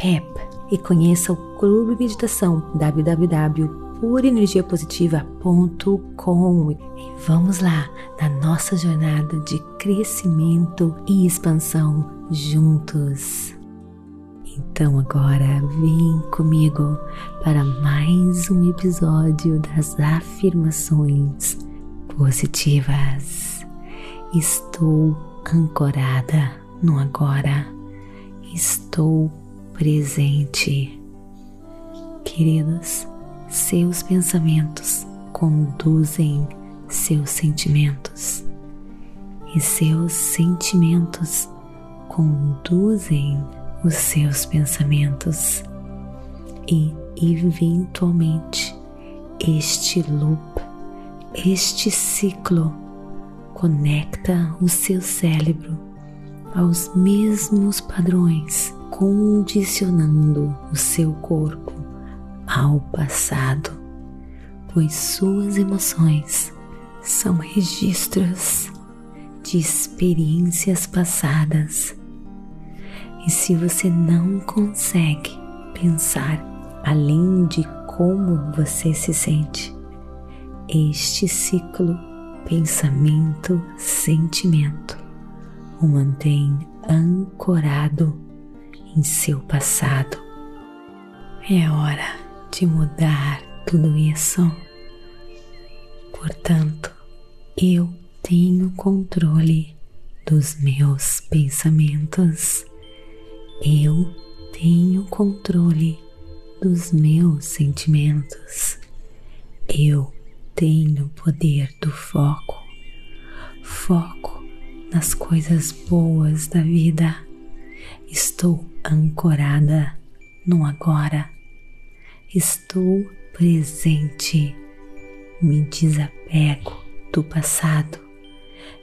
Pep e conheça o Clube Meditação www.purenergiapositiva.com e vamos lá na nossa jornada de crescimento e expansão juntos. Então agora vem comigo para mais um episódio das afirmações positivas. Estou ancorada no agora. Estou presente. Queridos, seus pensamentos conduzem seus sentimentos e seus sentimentos conduzem os seus pensamentos e eventualmente este loop, este ciclo conecta o seu cérebro aos mesmos padrões condicionando o seu corpo ao passado, pois suas emoções são registros de experiências passadas. E se você não consegue pensar além de como você se sente, este ciclo pensamento-sentimento o mantém ancorado em seu passado. É hora de mudar tudo isso. Portanto, eu tenho controle dos meus pensamentos. Eu tenho controle dos meus sentimentos. Eu tenho o poder do foco. Foco nas coisas boas da vida. Estou ancorada no agora. Estou presente. Me desapego do passado.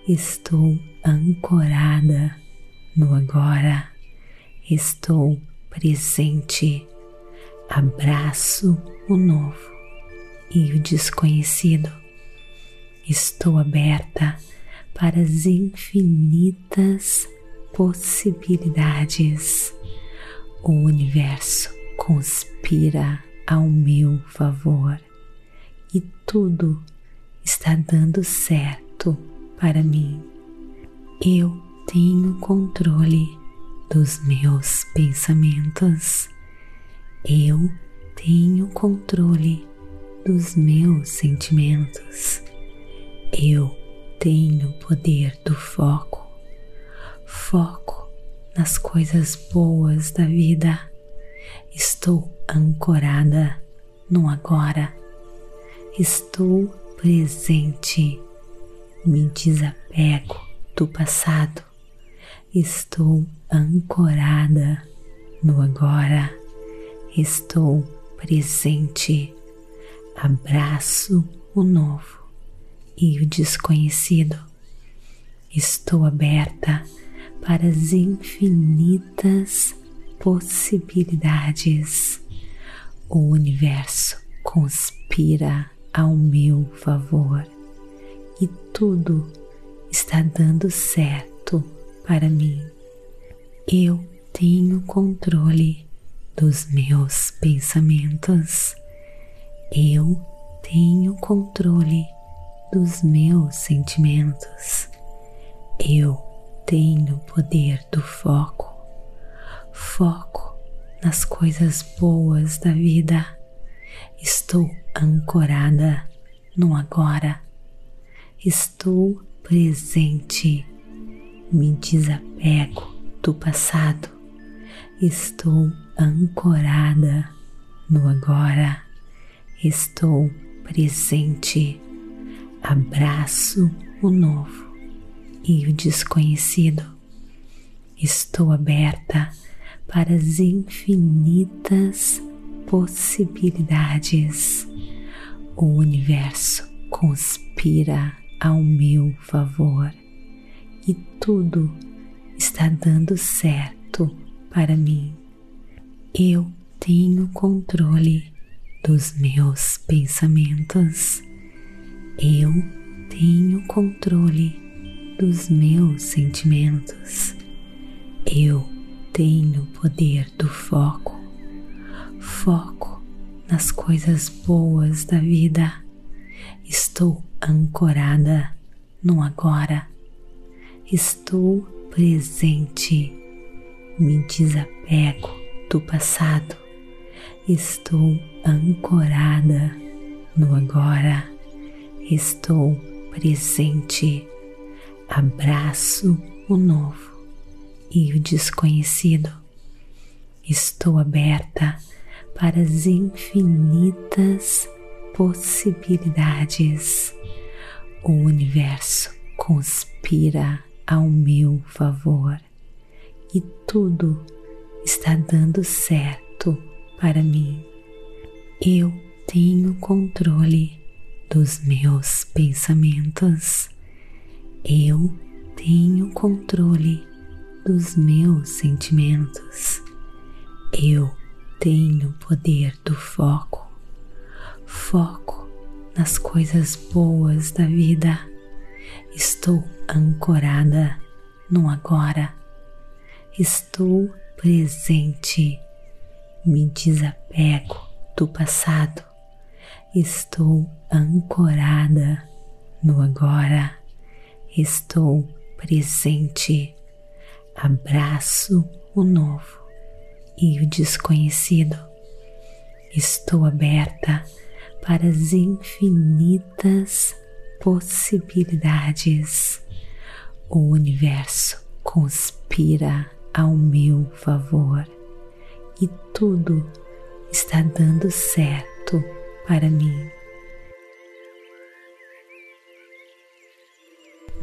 Estou ancorada no agora. Estou presente. Abraço o novo e o desconhecido. Estou aberta para as infinitas possibilidades. O universo conspira ao meu favor e tudo está dando certo para mim. Eu tenho controle dos meus pensamentos. Eu tenho controle dos meus sentimentos. Eu tenho poder do foco foco nas coisas boas da vida. Estou ancorada no agora. Estou presente. Me desapego do passado. Estou ancorada no agora. Estou presente. Abraço o novo e o desconhecido. Estou aberta para as infinitas possibilidades. O universo conspira ao meu favor e tudo está dando certo para mim. Eu tenho controle dos meus pensamentos. Eu tenho controle dos meus sentimentos. Eu tenho o poder do foco, foco nas coisas boas da vida. Estou ancorada no agora. Estou presente. Me desapego do passado. Estou ancorada no agora. Estou presente. Abraço o novo e o desconhecido. Estou aberta para as infinitas possibilidades. O universo conspira ao meu favor e tudo está dando certo para mim. Eu tenho controle dos meus pensamentos. Eu tenho controle dos meus sentimentos. Eu tenho o poder do foco, foco nas coisas boas da vida. Estou ancorada no agora. Estou presente. Me desapego do passado. Estou ancorada no agora. Estou presente. Abraço o novo e o desconhecido. Estou aberta para as infinitas possibilidades. O universo conspira ao meu favor e tudo está dando certo para mim. Eu tenho controle dos meus pensamentos. Eu tenho controle dos meus sentimentos. Eu tenho poder do foco, foco nas coisas boas da vida. Estou ancorada no agora. Estou presente. Me desapego do passado. Estou ancorada no agora. Estou presente abraço o novo e o desconhecido. Estou aberta para as infinitas possibilidades. O universo conspira ao meu favor e tudo está dando certo para mim.